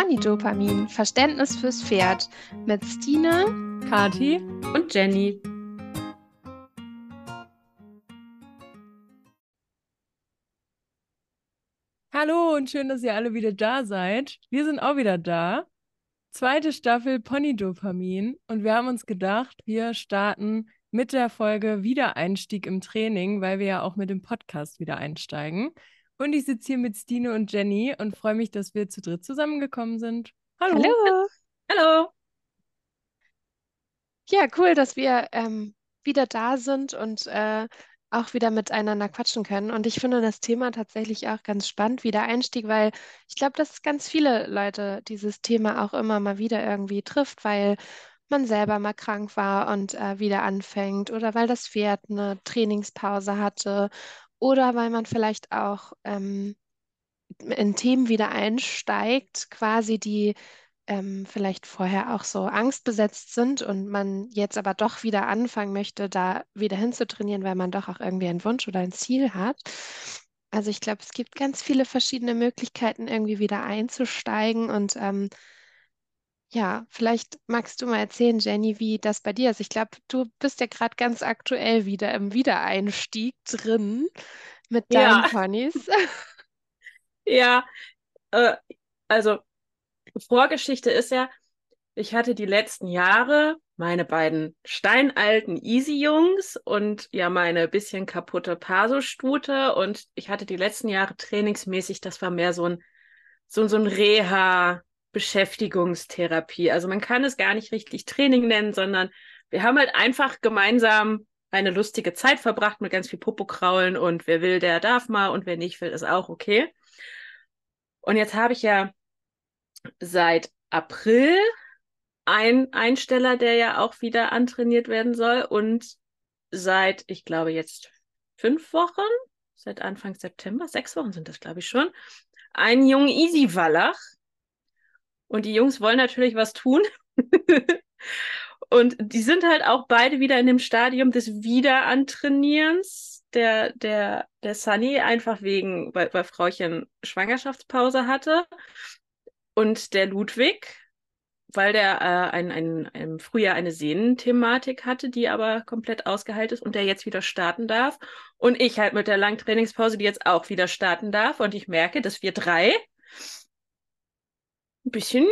Ponydopamin, Verständnis fürs Pferd mit Stine, Kati und Jenny. Hallo und schön, dass ihr alle wieder da seid. Wir sind auch wieder da. Zweite Staffel Ponydopamin und wir haben uns gedacht, wir starten mit der Folge Wiedereinstieg im Training, weil wir ja auch mit dem Podcast wieder einsteigen. Und ich sitze hier mit Stine und Jenny und freue mich, dass wir zu dritt zusammengekommen sind. Hallo. Hallo. Hallo. Ja, cool, dass wir ähm, wieder da sind und äh, auch wieder miteinander quatschen können. Und ich finde das Thema tatsächlich auch ganz spannend, Wiedereinstieg, weil ich glaube, dass ganz viele Leute dieses Thema auch immer mal wieder irgendwie trifft, weil man selber mal krank war und äh, wieder anfängt oder weil das Pferd eine Trainingspause hatte oder weil man vielleicht auch ähm, in Themen wieder einsteigt, quasi die ähm, vielleicht vorher auch so angstbesetzt sind und man jetzt aber doch wieder anfangen möchte, da wieder hinzutrainieren, weil man doch auch irgendwie einen Wunsch oder ein Ziel hat. Also ich glaube, es gibt ganz viele verschiedene Möglichkeiten, irgendwie wieder einzusteigen und ähm, ja, vielleicht magst du mal erzählen, Jenny, wie das bei dir ist. Ich glaube, du bist ja gerade ganz aktuell wieder im Wiedereinstieg drin mit deinen Ja, Ponys. ja. Äh, also Vorgeschichte ist ja, ich hatte die letzten Jahre meine beiden steinalten Easy-Jungs und ja meine bisschen kaputte Paso-Stute und ich hatte die letzten Jahre trainingsmäßig, das war mehr so ein, so, so ein Reha, Beschäftigungstherapie. Also man kann es gar nicht richtig Training nennen, sondern wir haben halt einfach gemeinsam eine lustige Zeit verbracht mit ganz viel Popokraulen und wer will, der darf mal und wer nicht will, ist auch okay. Und jetzt habe ich ja seit April ein Einsteller, der ja auch wieder antrainiert werden soll und seit, ich glaube, jetzt fünf Wochen, seit Anfang September, sechs Wochen sind das, glaube ich, schon, einen jungen Easy Wallach, und die Jungs wollen natürlich was tun. und die sind halt auch beide wieder in dem Stadium des Wiederantrainierens. Der, der, der Sunny einfach wegen, weil, weil Frauchen Schwangerschaftspause hatte. Und der Ludwig, weil der äh, ein, ein, im Frühjahr eine Sehnenthematik hatte, die aber komplett ausgeheilt ist und der jetzt wieder starten darf. Und ich halt mit der langen Trainingspause, die jetzt auch wieder starten darf. Und ich merke, dass wir drei ein bisschen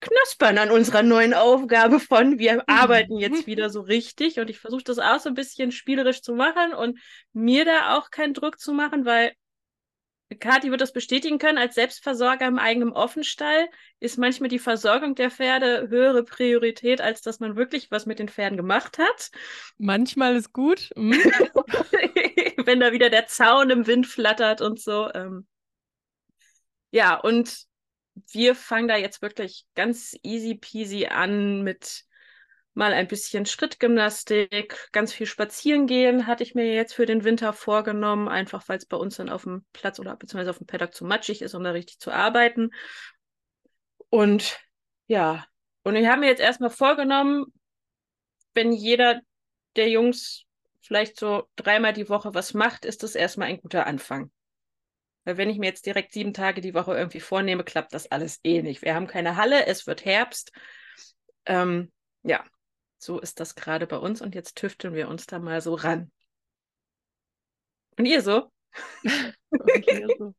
knaspern an unserer neuen Aufgabe von, wir arbeiten jetzt wieder so richtig und ich versuche das auch so ein bisschen spielerisch zu machen und mir da auch keinen Druck zu machen, weil Kathi wird das bestätigen können, als Selbstversorger im eigenen Offenstall ist manchmal die Versorgung der Pferde höhere Priorität, als dass man wirklich was mit den Pferden gemacht hat. Manchmal ist gut. Mhm. Wenn da wieder der Zaun im Wind flattert und so. Ähm. Ja, und wir fangen da jetzt wirklich ganz easy peasy an mit mal ein bisschen Schrittgymnastik, ganz viel spazieren gehen, hatte ich mir jetzt für den Winter vorgenommen, einfach weil es bei uns dann auf dem Platz oder beziehungsweise auf dem Paddock zu matschig ist, um da richtig zu arbeiten. Und ja, und ich habe mir jetzt erstmal vorgenommen, wenn jeder der Jungs vielleicht so dreimal die Woche was macht, ist das erstmal ein guter Anfang. Weil wenn ich mir jetzt direkt sieben Tage die Woche irgendwie vornehme, klappt das alles eh nicht. Wir haben keine Halle, es wird Herbst. Ähm, ja, so ist das gerade bei uns und jetzt tüfteln wir uns da mal so ran. Und ihr so? okay, so.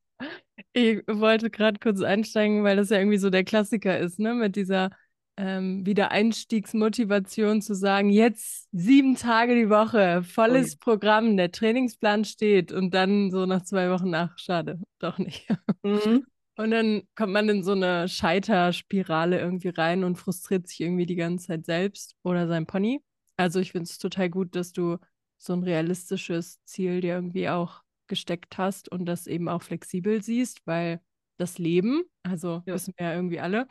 Ich wollte gerade kurz einsteigen, weil das ja irgendwie so der Klassiker ist, ne? Mit dieser ähm, Wiedereinstiegsmotivation zu sagen, jetzt sieben Tage die Woche, volles oh. Programm, der Trainingsplan steht und dann so nach zwei Wochen nach, schade, doch nicht. Mhm. Und dann kommt man in so eine Scheiterspirale irgendwie rein und frustriert sich irgendwie die ganze Zeit selbst oder sein Pony. Also ich finde es total gut, dass du so ein realistisches Ziel dir irgendwie auch gesteckt hast und das eben auch flexibel siehst, weil das Leben, also ja. wissen wir ja irgendwie alle,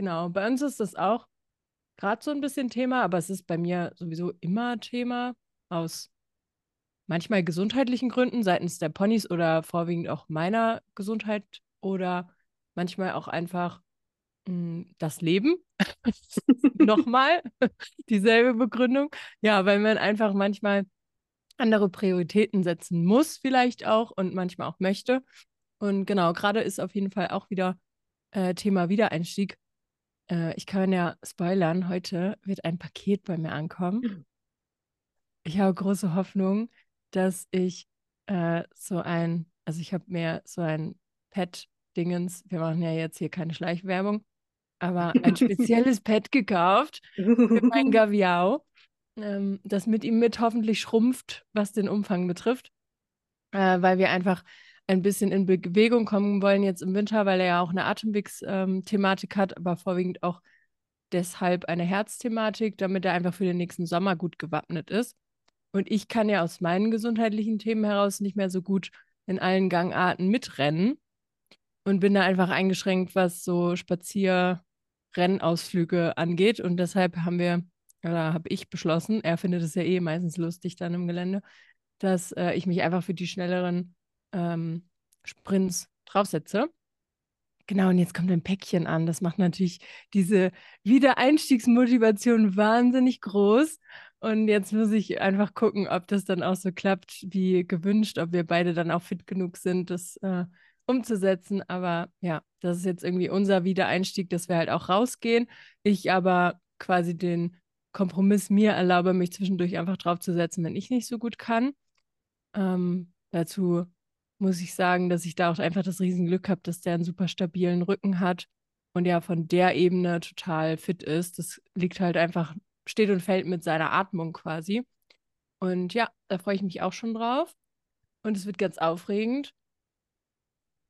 Genau, bei uns ist das auch gerade so ein bisschen Thema, aber es ist bei mir sowieso immer Thema aus manchmal gesundheitlichen Gründen seitens der Ponys oder vorwiegend auch meiner Gesundheit oder manchmal auch einfach mh, hm, das Leben. Nochmal dieselbe Begründung. Ja, weil man einfach manchmal andere Prioritäten setzen muss, vielleicht auch und manchmal auch möchte. Und genau, gerade ist auf jeden Fall auch wieder äh, Thema Wiedereinstieg. Äh, ich kann ja spoilern, heute wird ein Paket bei mir ankommen. Mhm. Ich habe große Hoffnung, dass ich äh, so ein, also ich habe mir so ein Pet-Dingens, wir machen ja jetzt hier keine Schleichwerbung, aber ein spezielles Pad gekauft für meinen Gaviao, ähm, das mit ihm mit hoffentlich schrumpft, was den Umfang betrifft, äh, weil wir einfach ein bisschen in Bewegung kommen wollen jetzt im Winter, weil er ja auch eine Atemwegsthematik hat, aber vorwiegend auch deshalb eine Herzthematik, damit er einfach für den nächsten Sommer gut gewappnet ist. Und ich kann ja aus meinen gesundheitlichen Themen heraus nicht mehr so gut in allen Gangarten mitrennen und bin da einfach eingeschränkt, was so Spazierrennausflüge angeht. Und deshalb haben wir, oder habe ich beschlossen, er findet es ja eh meistens lustig dann im Gelände, dass äh, ich mich einfach für die schnelleren ähm, Sprints draufsetze. Genau, und jetzt kommt ein Päckchen an. Das macht natürlich diese Wiedereinstiegsmotivation wahnsinnig groß. Und jetzt muss ich einfach gucken, ob das dann auch so klappt wie gewünscht, ob wir beide dann auch fit genug sind, das äh, umzusetzen. Aber ja, das ist jetzt irgendwie unser Wiedereinstieg, dass wir halt auch rausgehen. Ich aber quasi den Kompromiss mir erlaube, mich zwischendurch einfach draufzusetzen, wenn ich nicht so gut kann. Ähm, dazu muss ich sagen, dass ich da auch einfach das Riesenglück habe, dass der einen super stabilen Rücken hat und ja von der Ebene total fit ist. Das liegt halt einfach, steht und fällt mit seiner Atmung quasi. Und ja, da freue ich mich auch schon drauf. Und es wird ganz aufregend.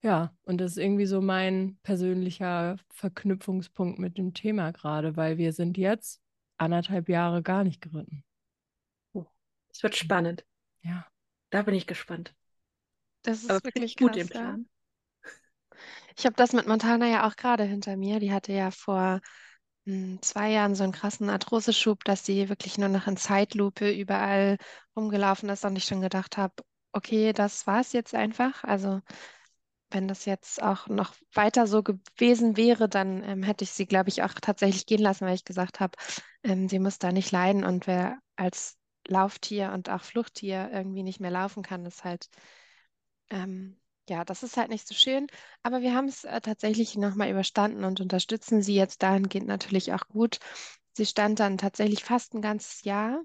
Ja, und das ist irgendwie so mein persönlicher Verknüpfungspunkt mit dem Thema gerade, weil wir sind jetzt anderthalb Jahre gar nicht geritten. Es wird spannend. Ja. Da bin ich gespannt. Das ist Aber wirklich gut krass, den ja. Plan. Ich habe das mit Montana ja auch gerade hinter mir. Die hatte ja vor hm, zwei Jahren so einen krassen Arthroseschub, dass sie wirklich nur noch in Zeitlupe überall rumgelaufen ist und ich schon gedacht habe, okay, das war es jetzt einfach. Also wenn das jetzt auch noch weiter so gewesen wäre, dann ähm, hätte ich sie, glaube ich, auch tatsächlich gehen lassen, weil ich gesagt habe, ähm, sie muss da nicht leiden und wer als Lauftier und auch Fluchttier irgendwie nicht mehr laufen kann, ist halt ähm, ja, das ist halt nicht so schön, aber wir haben es äh, tatsächlich nochmal überstanden und unterstützen sie jetzt dahingehend natürlich auch gut. Sie stand dann tatsächlich fast ein ganzes Jahr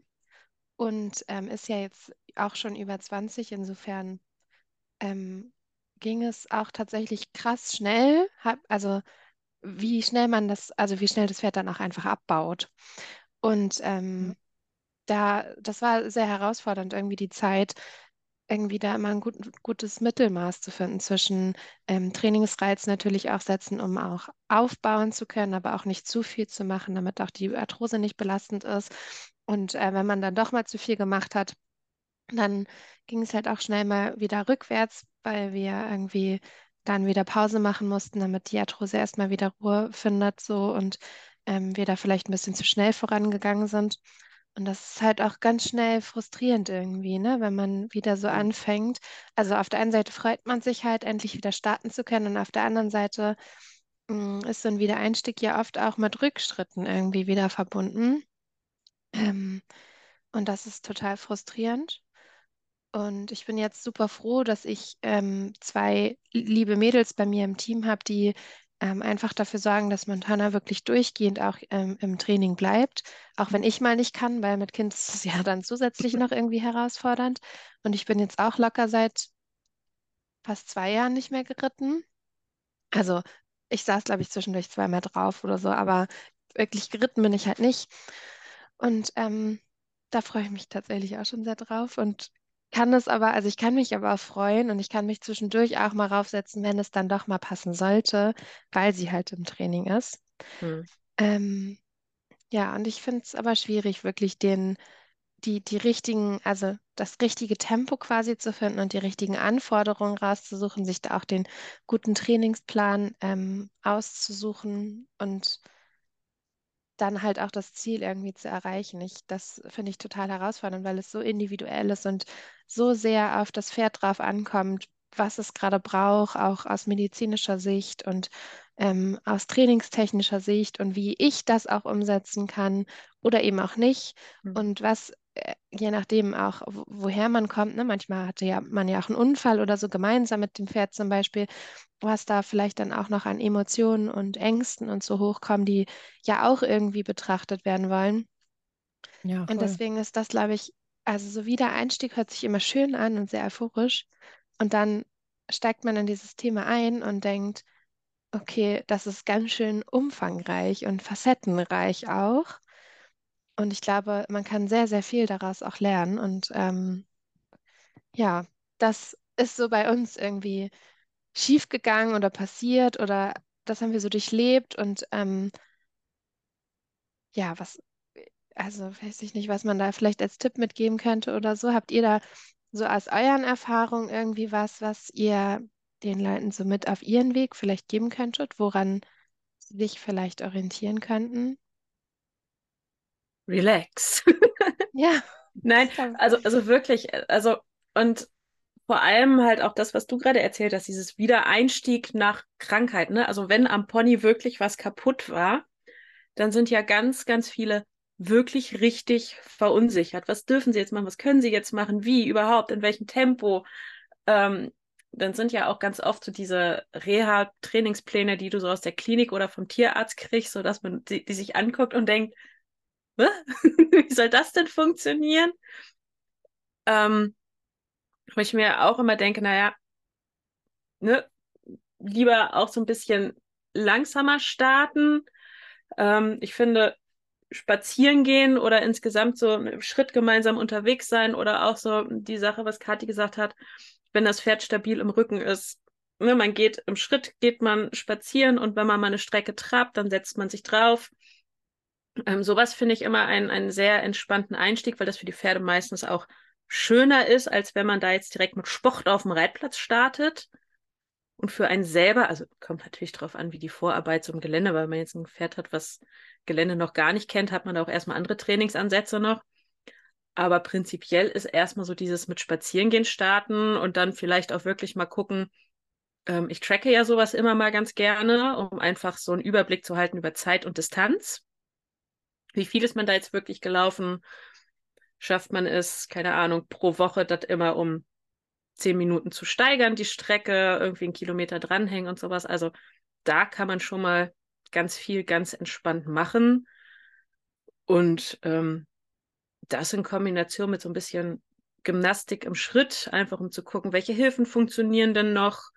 und ähm, ist ja jetzt auch schon über 20. Insofern ähm, ging es auch tatsächlich krass schnell. Hab, also wie schnell man das, also wie schnell das Pferd dann auch einfach abbaut. Und ähm, Mhm. da, das war sehr herausfordernd, irgendwie die Zeit irgendwie da immer ein gut, gutes Mittelmaß zu finden zwischen ähm, Trainingsreiz natürlich auch setzen, um auch aufbauen zu können, aber auch nicht zu viel zu machen, damit auch die Arthrose nicht belastend ist. Und äh, wenn man dann doch mal zu viel gemacht hat, dann ging es halt auch schnell mal wieder rückwärts, weil wir irgendwie dann wieder Pause machen mussten, damit die Arthrose erstmal wieder Ruhe findet so und ähm, wir da vielleicht ein bisschen zu schnell vorangegangen sind. Und das ist halt auch ganz schnell frustrierend irgendwie, ne? Wenn man wieder so anfängt. Also auf der einen Seite freut man sich halt, endlich wieder starten zu können und auf der anderen Seite mh, ist so ein Wiedereinstieg ja oft auch mit Rückschritten irgendwie wieder verbunden. Ähm, und das ist total frustrierend. Und ich bin jetzt super froh, dass ich ähm, zwei liebe Mädels bei mir im Team habe, die ähm, einfach dafür sorgen, dass Montana wirklich durchgehend auch ähm, im Training bleibt. Auch wenn ich mal nicht kann, weil mit Kind ist es ja dann zusätzlich noch irgendwie herausfordernd. Und ich bin jetzt auch locker seit fast zwei Jahren nicht mehr geritten. Also ich saß, glaube ich, zwischendurch zweimal drauf oder so, aber wirklich geritten bin ich halt nicht. Und ähm, da freue ich mich tatsächlich auch schon sehr drauf und kann es aber, also ich kann mich aber auch freuen und ich kann mich zwischendurch auch mal raufsetzen, wenn es dann doch mal passen sollte, weil sie halt im Training ist. Hm. Ähm, ja, und ich finde es aber schwierig, wirklich den, die, die richtigen, also das richtige Tempo quasi zu finden und die richtigen Anforderungen rauszusuchen, sich da auch den guten Trainingsplan ähm, auszusuchen und dann halt auch das Ziel irgendwie zu erreichen. Ich, das finde ich total herausfordernd, weil es so individuell ist und so sehr auf das Pferd drauf ankommt, was es gerade braucht, auch aus medizinischer Sicht und ähm, aus trainingstechnischer Sicht und wie ich das auch umsetzen kann oder eben auch nicht Mhm. und was je nachdem auch, woher man kommt, ne? Manchmal hatte ja man ja auch einen Unfall oder so gemeinsam mit dem Pferd zum Beispiel, was da vielleicht dann auch noch an Emotionen und Ängsten und so hochkommen, die ja auch irgendwie betrachtet werden wollen. Ja, Und deswegen ist das, glaube ich, also so wie der Einstieg hört sich immer schön an und sehr euphorisch. Und dann steigt man in dieses Thema ein und denkt, okay, das ist ganz schön umfangreich und facettenreich auch. Und ich glaube, man kann sehr, sehr viel daraus auch lernen. Und ähm, ja, das ist so bei uns irgendwie schiefgegangen oder passiert oder das haben wir so durchlebt. Und ähm, ja, was, also weiß ich nicht, was man da vielleicht als Tipp mitgeben könnte oder so. Habt ihr da so aus euren Erfahrungen irgendwie was, was ihr den Leuten so mit auf ihren Weg vielleicht geben könntet, woran sie sich vielleicht orientieren könnten? Relax. Ja, Nein, also, also wirklich, äh, also und vor allem halt auch das, was du gerade erzählt hast, dieses Wiedereinstieg nach Krankheit, ne? Also wenn am Pony wirklich was kaputt war, dann sind ja ganz, ganz viele wirklich richtig verunsichert. Was dürfen sie jetzt machen? Was können sie jetzt machen? Wie überhaupt? In welchem Tempo? Ähm, dann sind ja auch ganz oft so diese Reha-Trainingspläne, die du so aus der Klinik oder vom Tierarzt kriegst, sodass man die, die sich anguckt und denkt, "Hä? wie soll das denn funktionieren? Ähm, wo ich mir auch immer denke, naja, ne, lieber auch so ein bisschen langsamer starten. Ähm, ich finde, spazieren gehen oder insgesamt so einen Schritt gemeinsam unterwegs sein oder auch so die Sache, was Kathi gesagt hat, wenn das Pferd stabil im Rücken ist. Ne, man geht im Schritt, geht man spazieren und wenn man mal eine Strecke trabt, dann setzt man sich drauf. Ähm, sowas finde ich immer einen, einen sehr entspannten Einstieg, weil das für die Pferde meistens auch schöner ist, als wenn man da jetzt direkt mit Sport auf dem Reitplatz startet. Und für einen selber, also kommt natürlich darauf an, wie die Vorarbeit im Gelände, weil man jetzt ein Pferd hat, was Gelände noch gar nicht kennt, hat man da auch erstmal andere Trainingsansätze noch. Aber prinzipiell ist erstmal so dieses mit Spazierengehen starten und dann vielleicht auch wirklich mal gucken. Ähm, ich tracke ja sowas immer mal ganz gerne, um einfach so einen Überblick zu halten über Zeit und Distanz. Wie viel ist man da jetzt wirklich gelaufen? Schafft man es, keine Ahnung, pro Woche das immer um zehn Minuten zu steigern, die Strecke, irgendwie einen Kilometer dranhängen und sowas. Also da kann man schon mal ganz viel ganz entspannt machen. Und ähm, das in Kombination mit so ein bisschen Gymnastik im Schritt, einfach um zu gucken, welche Hilfen funktionieren denn noch,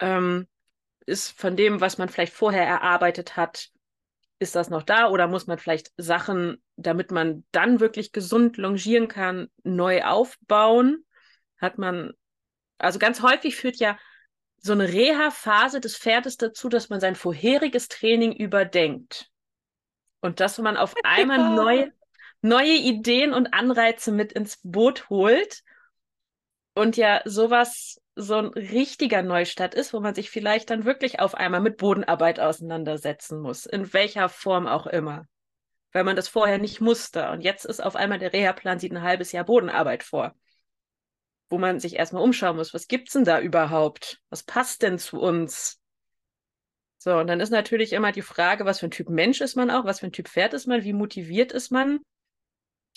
ähm, ist von dem, was man vielleicht vorher erarbeitet hat, ist das noch da oder muss man vielleicht Sachen, damit man dann wirklich gesund longieren kann, neu aufbauen? Hat man, also ganz häufig führt ja so eine Reha-Phase des Pferdes dazu, dass man sein vorheriges Training überdenkt. Und dass man auf einmal Ja. neue, neue Ideen und Anreize mit ins Boot holt. Und ja, sowas so ein richtiger Neustart ist, wo man sich vielleicht dann wirklich auf einmal mit Bodenarbeit auseinandersetzen muss, in welcher Form auch immer. Weil man das vorher nicht musste. Und jetzt ist auf einmal der Reha-Plan, sieht ein halbes Jahr Bodenarbeit vor wo man sich erstmal umschauen muss, was gibt's denn da überhaupt? Was passt denn zu uns? So, und dann ist natürlich immer die Frage, was für ein Typ Mensch ist man auch, was für ein Typ Pferd ist man, wie motiviert ist man?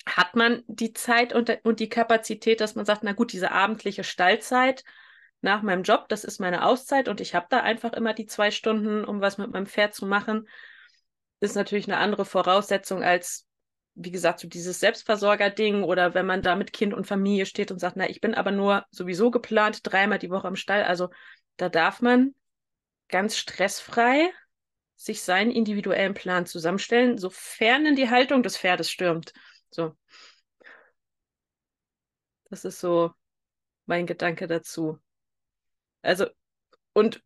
Hat man die Zeit und, und die Kapazität, dass man sagt, na gut, diese abendliche Stallzeit nach meinem Job, das ist meine Auszeit und ich habe da einfach immer die zwei Stunden, um was mit meinem Pferd zu machen, ist natürlich eine andere Voraussetzung als wie gesagt, so dieses Selbstversorger-Ding oder wenn man da mit Kind und Familie steht und sagt, na, ich bin aber nur sowieso geplant, dreimal die Woche im Stall. Also da darf man ganz stressfrei sich seinen individuellen Plan zusammenstellen, sofern in die Haltung des Pferdes stürmt. So. Das ist so mein Gedanke dazu. Also, und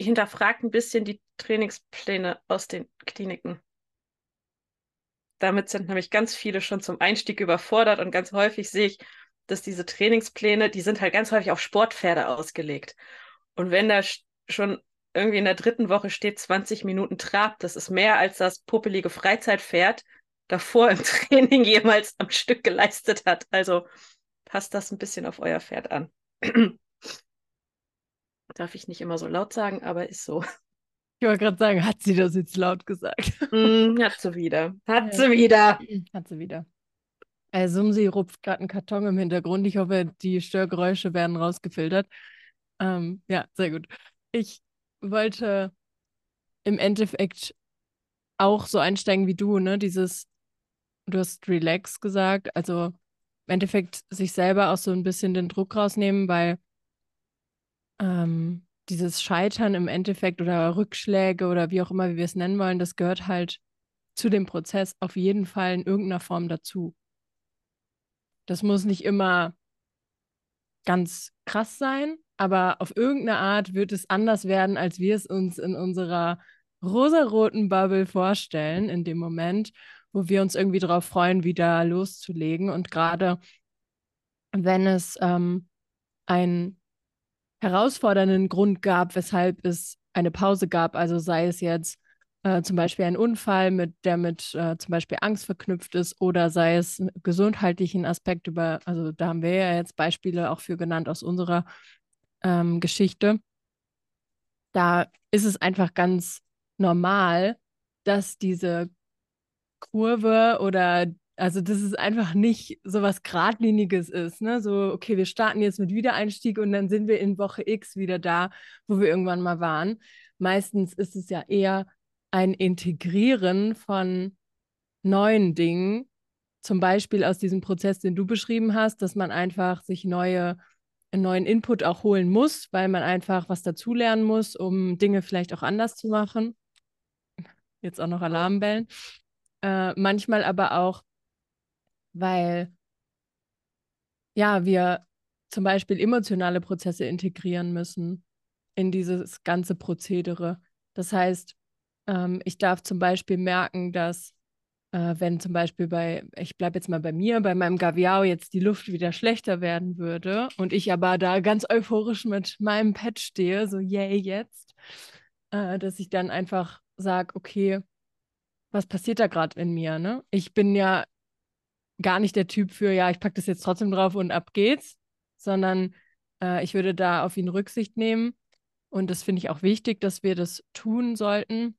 hinterfragt ein bisschen die Trainingspläne aus den Kliniken. Damit sind nämlich ganz viele schon zum Einstieg überfordert und ganz häufig sehe ich, dass diese Trainingspläne, die sind halt ganz häufig auf Sportpferde ausgelegt. Und wenn da schon irgendwie in der dritten Woche steht 20 Minuten Trab, das ist mehr als das puppelige Freizeitpferd davor im Training jemals am Stück geleistet hat. Also passt das ein bisschen auf euer Pferd an. Darf ich nicht immer so laut sagen, aber ist so. Ich wollte gerade sagen, hat sie das jetzt laut gesagt? Mm, hat sie wieder. Hat Ja. sie wieder. Hat sie wieder. Äh, Sumsi rupft gerade einen Karton im Hintergrund. Ich hoffe, die Störgeräusche werden rausgefiltert. Ähm, ja, sehr gut. Ich wollte im Endeffekt auch so einsteigen wie du, ne? Dieses, du hast relax gesagt, also im Endeffekt sich selber auch so ein bisschen den Druck rausnehmen, weil ähm, dieses Scheitern im Endeffekt oder Rückschläge oder wie auch immer wie wir es nennen wollen, das gehört halt zu dem Prozess auf jeden Fall in irgendeiner Form dazu. Das muss nicht immer ganz krass sein, aber auf irgendeine Art wird es anders werden, als wir es uns in unserer rosaroten Bubble vorstellen, in dem Moment, wo wir uns irgendwie darauf freuen, wieder loszulegen. Und gerade wenn es ähm, einen herausfordernden Grund gab, weshalb es eine Pause gab, also sei es jetzt äh, zum Beispiel ein Unfall, mit, der mit äh, zum Beispiel Angst verknüpft ist oder sei es einen gesundheitlichen Aspekt über, also da haben wir ja jetzt Beispiele auch für genannt aus unserer ähm, Geschichte. Da ist es einfach ganz normal, dass diese Kurve oder also dass es einfach nicht so was Gradliniges ist, ne? So, okay, wir starten jetzt mit Wiedereinstieg und dann sind wir in Woche X wieder da, wo wir irgendwann mal waren. Meistens ist es ja eher ein Integrieren von neuen Dingen, zum Beispiel aus diesem Prozess, den du beschrieben hast, dass man einfach sich neue, neuen Input auch holen muss, weil man einfach was dazulernen muss, um Dinge vielleicht auch anders zu machen. Jetzt auch noch Alarmbellen. Äh, manchmal aber auch, weil ja, wir zum Beispiel emotionale Prozesse integrieren müssen in dieses ganze Prozedere. Das heißt, ähm, ich darf zum Beispiel merken, dass äh, wenn zum Beispiel bei, ich bleibe jetzt mal bei mir, bei meinem Gaviao jetzt die Luft wieder schlechter werden würde und ich aber da ganz euphorisch mit meinem Pet stehe, so yay jetzt, äh, dass ich dann einfach sage, okay, was passiert da gerade in mir? Ne? Ich bin ja gar nicht der Typ für, ja, ich packe das jetzt trotzdem drauf und ab geht's, sondern äh, ich würde da auf ihn Rücksicht nehmen. Und das finde ich auch wichtig, dass wir das tun sollten.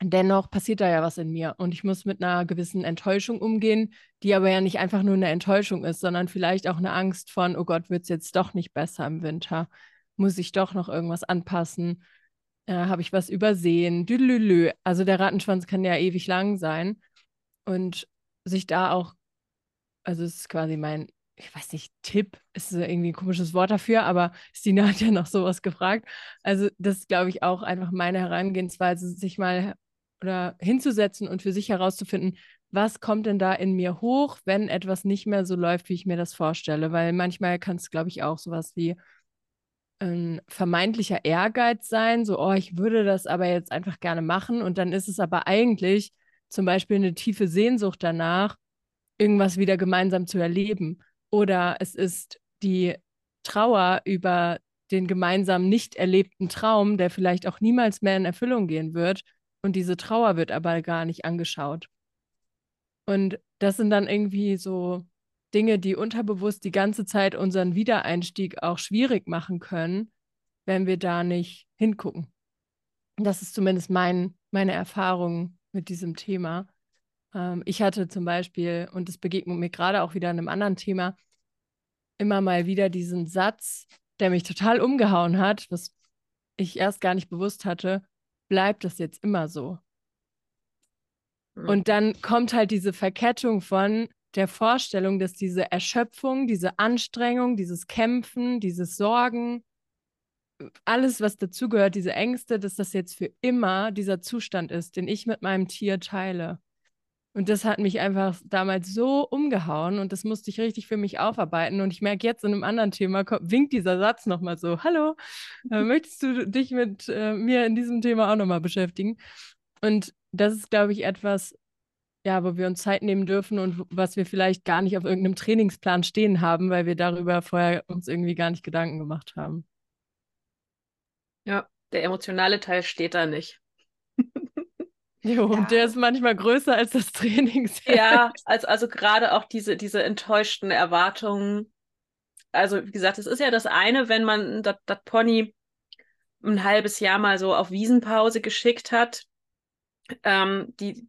Dennoch passiert da ja was in mir und ich muss mit einer gewissen Enttäuschung umgehen, die aber ja nicht einfach nur eine Enttäuschung ist, sondern vielleicht auch eine Angst von, oh Gott, wird es jetzt doch nicht besser im Winter? Muss ich doch noch irgendwas anpassen? Äh, Habe ich was übersehen? Düdelülü. Also der Rattenschwanz kann ja ewig lang sein und sich da auch, also es ist quasi mein ich weiß nicht, Tipp ist irgendwie ein komisches Wort dafür, aber Stina hat ja noch sowas gefragt. Also, das ist, glaube ich, auch einfach meine Herangehensweise, sich mal oder hinzusetzen und für sich herauszufinden, was kommt denn da in mir hoch, wenn etwas nicht mehr so läuft, wie ich mir das vorstelle. Weil manchmal kann es, glaube ich, auch sowas wie ein vermeintlicher Ehrgeiz sein, so, oh, ich würde das aber jetzt einfach gerne machen. Und dann ist es aber eigentlich zum Beispiel eine tiefe Sehnsucht danach, irgendwas wieder gemeinsam zu erleben. Oder es ist die Trauer über den gemeinsam nicht erlebten Traum, der vielleicht auch niemals mehr in Erfüllung gehen wird. Und diese Trauer wird aber gar nicht angeschaut. Und das sind dann irgendwie so Dinge, die unterbewusst die ganze Zeit unseren Wiedereinstieg auch schwierig machen können, wenn wir da nicht hingucken. Das ist zumindest mein, meine Erfahrung mit diesem Thema. Ähm, ich hatte zum Beispiel, und das begegnet mir gerade auch wieder in einem anderen Thema, immer mal wieder diesen Satz, der mich total umgehauen hat, was ich erst gar nicht bewusst hatte, bleibt das jetzt immer so? Mhm. Und dann kommt halt diese Verkettung von der Vorstellung, dass diese Erschöpfung, diese Anstrengung, dieses Kämpfen, dieses Sorgen, alles, was dazugehört, diese Ängste, dass das jetzt für immer dieser Zustand ist, den ich mit meinem Tier teile. Und das hat mich einfach damals so umgehauen und das musste ich richtig für mich aufarbeiten. Und ich merke jetzt in einem anderen Thema, kommt, winkt dieser Satz nochmal so, hallo, äh, möchtest du dich mit äh, mir in diesem Thema auch nochmal beschäftigen? Und das ist, glaube ich, etwas, ja, wo wir uns Zeit nehmen dürfen und was wir vielleicht gar nicht auf irgendeinem Trainingsplan stehen haben, weil wir darüber vorher uns irgendwie gar nicht Gedanken gemacht haben. Ja, der emotionale Teil steht da nicht. Jo, ja. und der ist manchmal größer als das Training. Ja, also, also gerade auch diese, diese enttäuschten Erwartungen. Also, wie gesagt, es ist ja das eine, wenn man das Pony ein halbes Jahr mal so auf Wiesenpause geschickt hat. Ähm, die,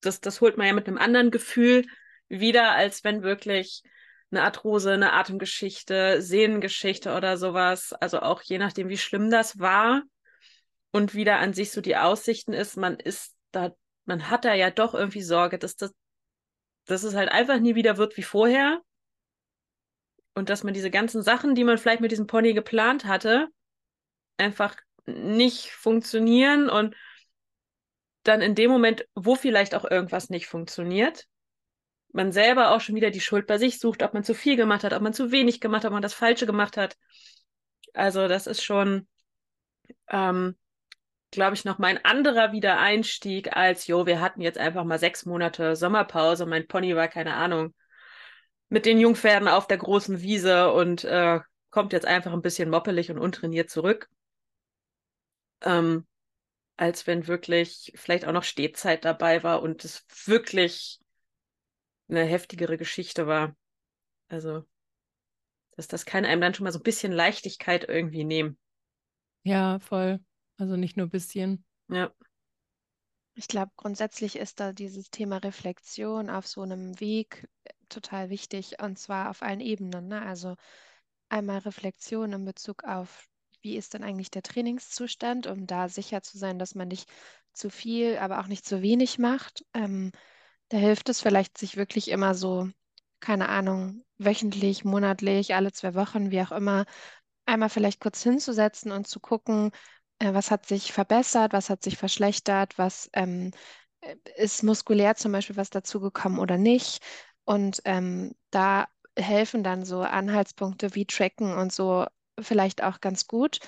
das, das holt man ja mit einem anderen Gefühl wieder, als wenn wirklich eine Arthrose, eine Atemgeschichte, Sehnengeschichte oder sowas, also auch je nachdem, wie schlimm das war und wieder an sich so die Aussichten ist, man ist da, man hat da ja doch irgendwie Sorge, dass das, dass es halt einfach nie wieder wird wie vorher und dass man diese ganzen Sachen, die man vielleicht mit diesem Pony geplant hatte, einfach nicht funktionieren und dann in dem Moment, wo vielleicht auch irgendwas nicht funktioniert, man selber auch schon wieder die Schuld bei sich sucht, ob man zu viel gemacht hat, ob man zu wenig gemacht hat, ob man das Falsche gemacht hat. Also das ist schon, ähm, glaube ich, noch mein anderer Wiedereinstieg als, jo, wir hatten jetzt einfach mal sechs Monate Sommerpause. Mein Pony war, keine Ahnung, mit den Jungpferden auf der großen Wiese und äh, kommt jetzt einfach ein bisschen moppelig und untrainiert zurück. Ähm, als wenn wirklich vielleicht auch noch Stehzeit dabei war und es wirklich eine heftigere Geschichte war. Also, dass das kann einem dann schon mal so ein bisschen Leichtigkeit irgendwie nehmen. Ja, voll. Also nicht nur ein bisschen. Ja. Ich glaube, grundsätzlich ist da dieses Thema Reflexion auf so einem Weg äh, total wichtig und zwar auf allen Ebenen. Ne? Also einmal Reflexion in Bezug auf, wie ist denn eigentlich der Trainingszustand, um da sicher zu sein, dass man nicht zu viel, aber auch nicht zu wenig macht. Ähm, da hilft es vielleicht, sich wirklich immer so, keine Ahnung, wöchentlich, monatlich, alle zwei Wochen, wie auch immer, einmal vielleicht kurz hinzusetzen und zu gucken, äh, was hat sich verbessert, was hat sich verschlechtert, was ähm, äh, ist muskulär zum Beispiel was dazugekommen oder nicht. Und ähm, da helfen dann so Anhaltspunkte wie Tracken und so vielleicht auch ganz gut.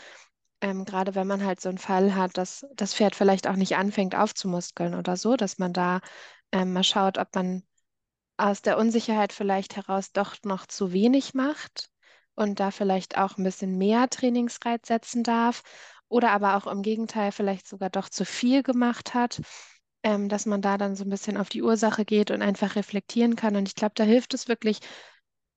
Ähm, gerade wenn man halt so einen Fall hat, dass das Pferd vielleicht auch nicht anfängt aufzumuskeln oder so, dass man da ähm, mal schaut, ob man aus der Unsicherheit vielleicht heraus doch noch zu wenig macht und da vielleicht auch ein bisschen mehr Trainingsreiz setzen darf oder aber auch im Gegenteil vielleicht sogar doch zu viel gemacht hat, ähm, dass man da dann so ein bisschen auf die Ursache geht und einfach reflektieren kann. Und ich glaube, da hilft es wirklich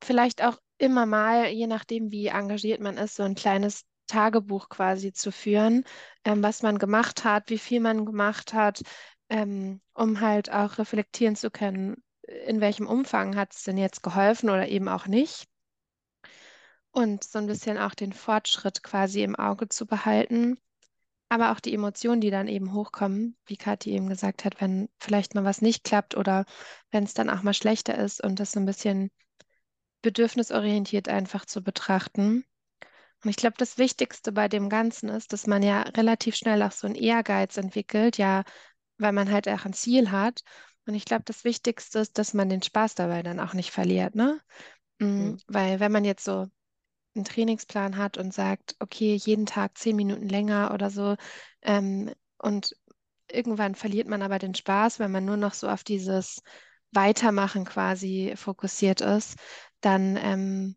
vielleicht auch immer mal, je nachdem, wie engagiert man ist, so ein kleines Tagebuch quasi zu führen, ähm, was man gemacht hat, wie viel man gemacht hat, ähm, um halt auch reflektieren zu können, in welchem Umfang hat es denn jetzt geholfen oder eben auch nicht. Und so ein bisschen auch den Fortschritt quasi im Auge zu behalten, aber auch die Emotionen, die dann eben hochkommen, wie Kathi eben gesagt hat, wenn vielleicht mal was nicht klappt oder wenn es dann auch mal schlechter ist und das so ein bisschen bedürfnisorientiert einfach zu betrachten. Und ich glaube, das Wichtigste bei dem Ganzen ist, dass man ja relativ schnell auch so einen Ehrgeiz entwickelt, ja, weil man halt auch ein Ziel hat. Und ich glaube, das Wichtigste ist, dass man den Spaß dabei dann auch nicht verliert, ne? Mhm. Weil wenn man jetzt so einen Trainingsplan hat und sagt, okay, jeden Tag zehn Minuten länger oder so, ähm, und irgendwann verliert man aber den Spaß, wenn man nur noch so auf dieses Weitermachen quasi fokussiert ist, dann ähm,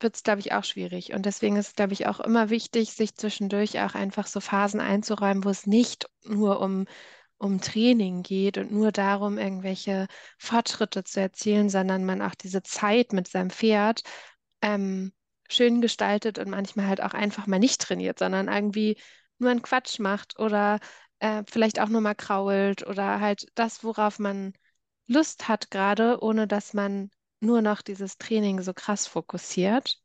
wird es, glaube ich, auch schwierig. Und deswegen ist es, glaube ich, auch immer wichtig, sich zwischendurch auch einfach so Phasen einzuräumen, wo es nicht nur um um Training geht und nur darum, irgendwelche Fortschritte zu erzielen, sondern man auch diese Zeit mit seinem Pferd ähm, schön gestaltet und manchmal halt auch einfach mal nicht trainiert, sondern irgendwie nur einen Quatsch macht oder äh, vielleicht auch nur mal krault oder halt das, worauf man Lust hat gerade, ohne dass man nur noch dieses Training so krass fokussiert,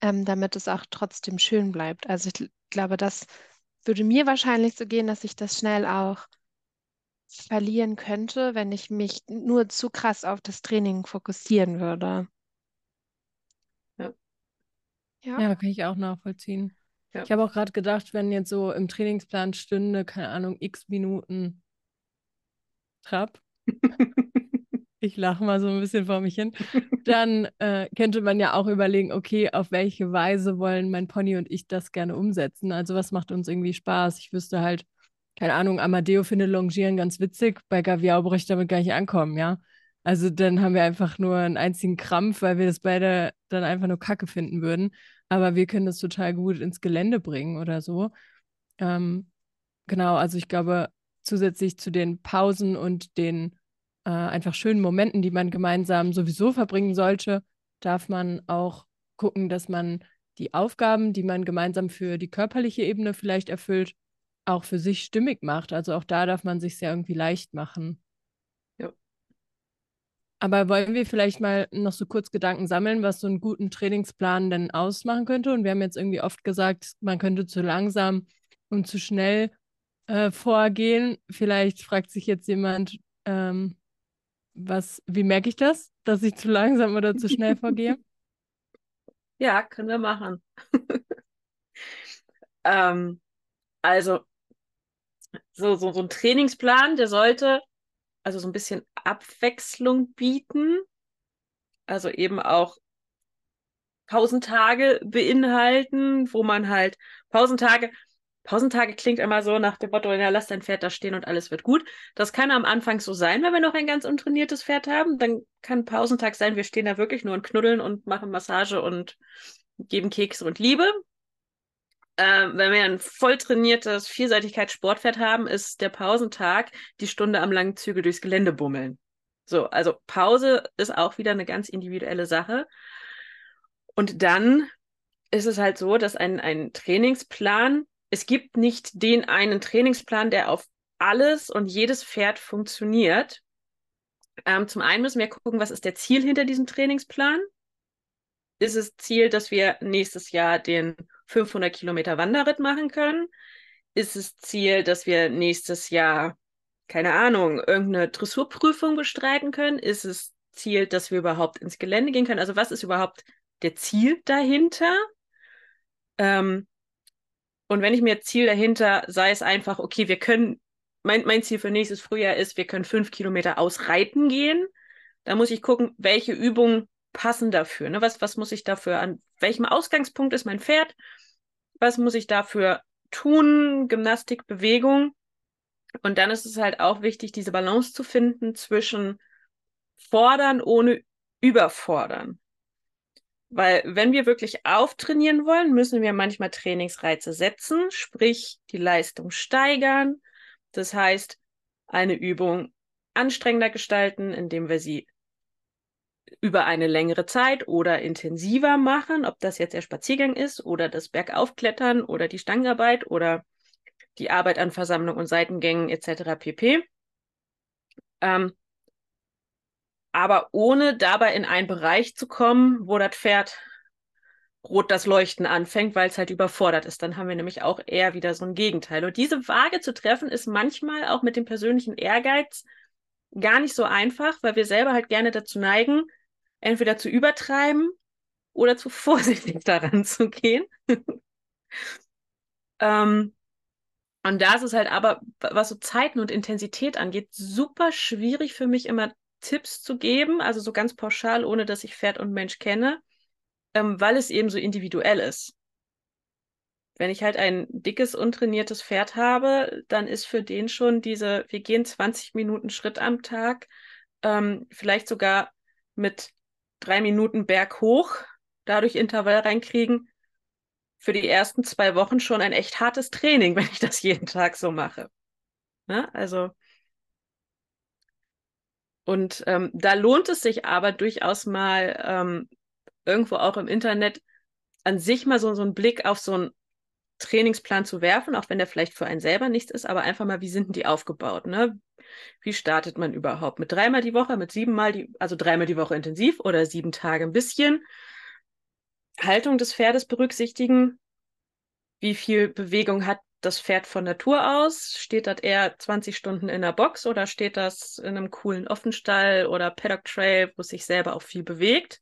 ähm, damit es auch trotzdem schön bleibt. Also ich glaube, das würde mir wahrscheinlich so gehen, dass ich das schnell auch verlieren könnte, wenn ich mich nur zu krass auf das Training fokussieren würde. Ja. Ja, kann ich auch nachvollziehen. Ja. Ich habe auch gerade gedacht, wenn jetzt so im Trainingsplan stünde, keine Ahnung, x Minuten Trab, ich lache mal so ein bisschen vor mich hin, dann äh, könnte man ja auch überlegen, okay, auf welche Weise wollen mein Pony und ich das gerne umsetzen? Also was macht uns irgendwie Spaß? Ich wüsste halt, keine Ahnung, Amadeo findet Longieren ganz witzig, bei Gaviao bräuchte ich damit gar nicht ankommen, ja. Also dann haben wir einfach nur einen einzigen Krampf, weil wir das beide dann einfach nur Kacke finden würden. Aber wir können das total gut ins Gelände bringen oder so. Ähm, genau, also ich glaube, zusätzlich zu den Pausen und den äh, einfach schönen Momenten, die man gemeinsam sowieso verbringen sollte, darf man auch gucken, dass man die Aufgaben, die man gemeinsam für die körperliche Ebene vielleicht erfüllt, auch für sich stimmig macht. Also auch da darf man sich sehr irgendwie leicht machen. Aber wollen wir vielleicht mal noch so kurz Gedanken sammeln, was so einen guten Trainingsplan denn ausmachen könnte? Und wir haben jetzt irgendwie oft gesagt, man könnte zu langsam und zu schnell äh, vorgehen. Vielleicht fragt sich jetzt jemand, ähm, was, wie merke ich das, dass ich zu langsam oder zu schnell vorgehe? Ja, können wir machen. ähm, also, so, so, so ein Trainingsplan, der sollte also so ein bisschen Abwechslung bieten. Also eben auch Pausentage beinhalten, wo man halt Pausentage, Pausentage klingt immer so nach dem Motto, ja, lass dein Pferd da stehen und alles wird gut. Das kann am Anfang so sein, wenn wir noch ein ganz untrainiertes Pferd haben. Dann kann Pausentag sein, wir stehen da wirklich nur und knuddeln und machen Massage und geben Kekse und Liebe. Äh, wenn wir ein voll trainiertes Vielseitigkeitssportpferd haben, ist der Pausentag die Stunde am langen Zügel durchs Gelände bummeln. So, also Pause ist auch wieder eine ganz individuelle Sache. Und dann ist es halt so, dass ein, ein Trainingsplan, es gibt nicht den einen Trainingsplan, der auf alles und jedes Pferd funktioniert. Ähm, zum einen müssen wir gucken, was ist der Ziel hinter diesem Trainingsplan? Ist es Ziel, dass wir nächstes Jahr den 500 Kilometer Wanderritt machen können? Ist es Ziel, dass wir nächstes Jahr, keine Ahnung, irgendeine Dressurprüfung bestreiten können? Ist es Ziel, dass wir überhaupt ins Gelände gehen können? Also was ist überhaupt der Ziel dahinter? Ähm, und wenn ich mir Ziel dahinter, sei es einfach, okay, wir können, mein, mein Ziel für nächstes Frühjahr ist, wir können fünf Kilometer ausreiten gehen. Da muss ich gucken, welche Übungen passen dafür? Ne? Was, was muss ich dafür, an welchem Ausgangspunkt ist mein Pferd? Was muss ich dafür tun? Gymnastik, Bewegung. Und dann ist es halt auch wichtig, diese Balance zu finden zwischen fordern ohne überfordern. Weil wenn wir wirklich auftrainieren wollen, müssen wir manchmal Trainingsreize setzen, sprich die Leistung steigern. Das heißt, eine Übung anstrengender gestalten, indem wir sie über eine längere Zeit oder intensiver machen, ob das jetzt der Spaziergang ist oder das Bergaufklettern oder die Stangenarbeit oder die Arbeit an Versammlung und Seitengängen etc. pp. Ähm, aber ohne dabei in einen Bereich zu kommen, wo das Pferd rot das Leuchten anfängt, weil es halt überfordert ist. Dann haben wir nämlich auch eher wieder so ein Gegenteil. Und diese Waage zu treffen, ist manchmal auch mit dem persönlichen Ehrgeiz gar nicht so einfach, weil wir selber halt gerne dazu neigen, entweder zu übertreiben oder zu vorsichtig daran zu gehen. ähm, und da ist es halt aber, was so Zeiten und Intensität angeht, super schwierig für mich immer Tipps zu geben, also so ganz pauschal, ohne dass ich Pferd und Mensch kenne, ähm, weil es eben so individuell ist. Wenn ich halt ein dickes, untrainiertes Pferd habe, dann ist für den schon diese, wir gehen 20 Minuten Schritt am Tag, ähm, vielleicht sogar mit drei Minuten berghoch, dadurch Intervall reinkriegen, für die ersten zwei Wochen schon ein echt hartes Training, wenn ich das jeden Tag so mache. Ne? Also, und ähm, da lohnt es sich aber durchaus mal ähm, irgendwo auch im Internet an sich mal so, so einen Blick auf so ein Trainingsplan zu werfen, auch wenn der vielleicht für einen selber nichts ist, aber einfach mal, wie sind denn die aufgebaut? Ne? Wie startet man überhaupt? Mit dreimal die Woche, mit siebenmal die, also dreimal die Woche intensiv oder sieben Tage ein bisschen? Haltung des Pferdes berücksichtigen. Wie viel Bewegung hat das Pferd von Natur aus? Steht das eher 20 Stunden in der Box oder steht das in einem coolen Offenstall oder Paddock Trail, wo es sich selber auch viel bewegt?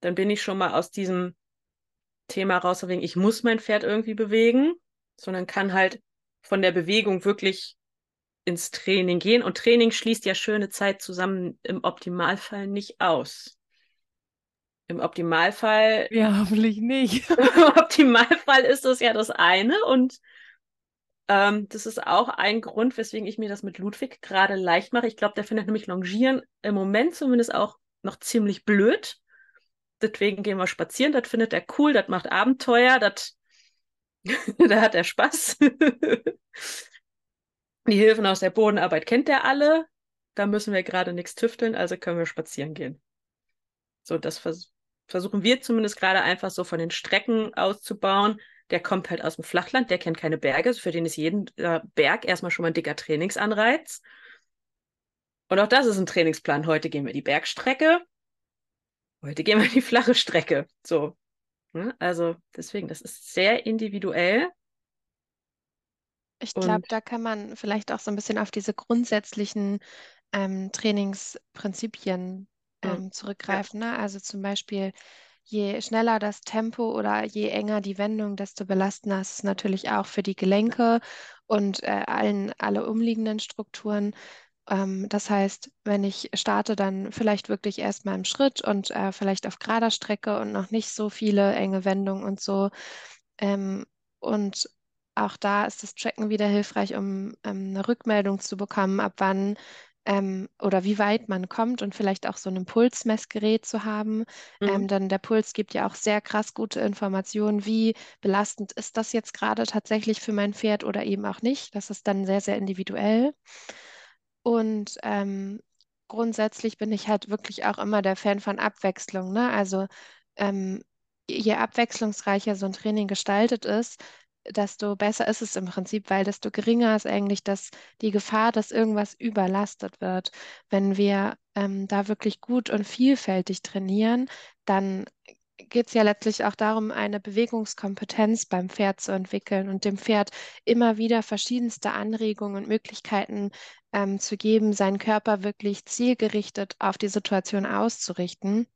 Dann bin ich schon mal aus diesem Thema raus, wegen ich muss mein Pferd irgendwie bewegen, sondern kann halt von der Bewegung wirklich ins Training gehen. Und Training schließt ja schöne Zeit zusammen im Optimalfall nicht aus. Im Optimalfall. Ja, hoffentlich nicht. Im Optimalfall ist das ja das eine. Und ähm, das ist auch ein Grund, weswegen ich mir das mit Ludwig gerade leicht mache. Ich glaube, der findet nämlich Longieren im Moment zumindest auch noch ziemlich blöd. Deswegen gehen wir spazieren. Das findet er cool. Das macht Abenteuer. Das da hat er Spaß. Die Hilfen aus der Bodenarbeit kennt er alle. Da müssen wir gerade nichts tüfteln, also können wir spazieren gehen. So, das vers versuchen wir zumindest gerade einfach so von den Strecken auszubauen. Der kommt halt aus dem Flachland, der kennt keine Berge. Für den ist jeden äh, Berg erstmal schon mal ein dicker Trainingsanreiz. Und auch das ist ein Trainingsplan. Heute gehen wir die Bergstrecke, heute gehen wir die flache Strecke. So. Ne? Also deswegen, das ist sehr individuell. Ich glaube, da kann man vielleicht auch so ein bisschen auf diese grundsätzlichen ähm, Trainingsprinzipien ähm, ja, zurückgreifen. Ne? Also zum Beispiel, je schneller das Tempo oder je enger die Wendung, desto belastender ist es natürlich auch für die Gelenke und äh, allen, alle umliegenden Strukturen. Ähm, das heißt, wenn ich starte, dann vielleicht wirklich erstmal im Schritt und äh, vielleicht auf gerader Strecke und noch nicht so viele enge Wendungen und so. Ähm, und auch da ist das Tracken wieder hilfreich, um ähm, eine Rückmeldung zu bekommen, ab wann ähm, oder wie weit man kommt und vielleicht auch so ein Pulsmessgerät zu haben. mhm. Ähm, denn der Puls gibt ja auch sehr krass gute Informationen, wie belastend ist das jetzt gerade tatsächlich für mein Pferd oder eben auch nicht. Das ist dann sehr, sehr individuell. Und ähm, grundsätzlich bin ich halt wirklich auch immer der Fan von Abwechslung, ne? Also ähm, je abwechslungsreicher so ein Training gestaltet ist, desto besser ist es im Prinzip, weil desto geringer ist eigentlich das, die Gefahr, dass irgendwas überlastet wird. Wenn wir ähm, da wirklich gut und vielfältig trainieren, dann geht es ja letztlich auch darum, eine Bewegungskompetenz beim Pferd zu entwickeln und dem Pferd immer wieder verschiedenste Anregungen und Möglichkeiten ähm, zu geben, seinen Körper wirklich zielgerichtet auf die Situation auszurichten.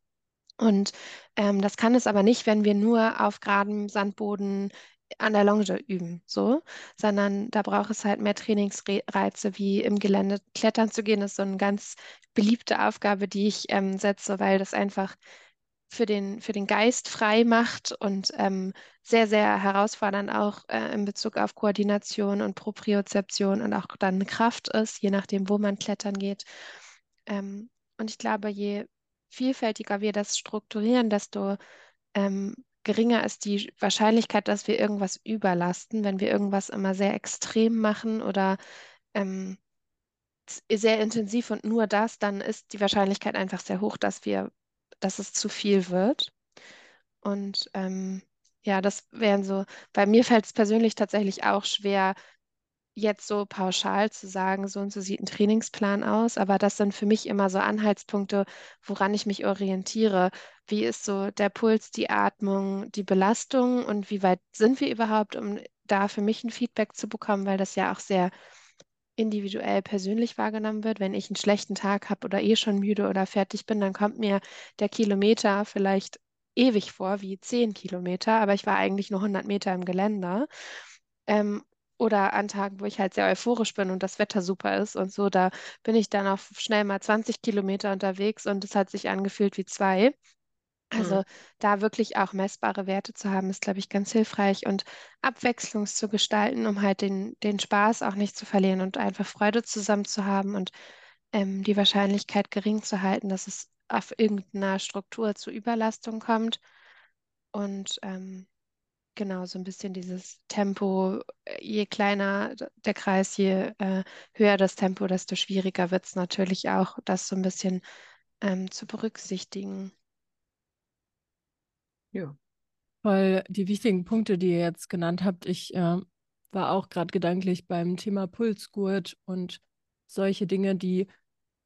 Und ähm, das kann es aber nicht, wenn wir nur auf geradem Sandboden an der Longe üben, so, sondern da braucht es halt mehr Trainingsreize, wie im Gelände klettern zu gehen, ist so eine ganz beliebte Aufgabe, die ich ähm, setze, weil das einfach für den, für den Geist frei macht und ähm, sehr, sehr herausfordernd auch äh, in Bezug auf Koordination und Propriozeption und auch dann Kraft ist, je nachdem, wo man klettern geht. Ähm, und ich glaube, je vielfältiger wir das strukturieren, desto ähm, geringer ist die Wahrscheinlichkeit, dass wir irgendwas überlasten, wenn wir irgendwas immer sehr extrem machen oder ähm, sehr intensiv und nur das, dann ist die Wahrscheinlichkeit einfach sehr hoch, dass wir, dass es zu viel wird. Und ähm, ja, das wären so, bei mir fällt es persönlich tatsächlich auch schwer, jetzt so pauschal zu sagen, so und so sieht ein Trainingsplan aus, aber das sind für mich immer so Anhaltspunkte, woran ich mich orientiere. Wie ist so der Puls, die Atmung, die Belastung und wie weit sind wir überhaupt, um da für mich ein Feedback zu bekommen, weil das ja auch sehr individuell persönlich wahrgenommen wird. Wenn ich einen schlechten Tag habe oder eh schon müde oder fertig bin, dann kommt mir der Kilometer vielleicht ewig vor, wie 10 Kilometer, aber ich war eigentlich nur 100 Meter im Gelände. Ähm, oder an Tagen, wo ich halt sehr euphorisch bin und das Wetter super ist und so, da bin ich dann auch schnell mal 20 Kilometer unterwegs und es hat sich angefühlt wie zwei. Also Mhm. da wirklich auch messbare Werte zu haben, ist, glaube ich, ganz hilfreich und Abwechslung zu gestalten, um halt den, den Spaß auch nicht zu verlieren und einfach Freude zusammen zu haben und ähm, die Wahrscheinlichkeit gering zu halten, dass es auf irgendeiner Struktur zu Überlastung kommt. Und ähm, genau, so ein bisschen dieses Tempo, äh, je kleiner der Kreis, je äh, höher das Tempo, desto schwieriger wird es natürlich auch, das so ein bisschen ähm, zu berücksichtigen. Ja. Voll die wichtigen Punkte, die ihr jetzt genannt habt. Ich äh, war auch gerade gedanklich beim Thema Pulsgurt und solche Dinge, die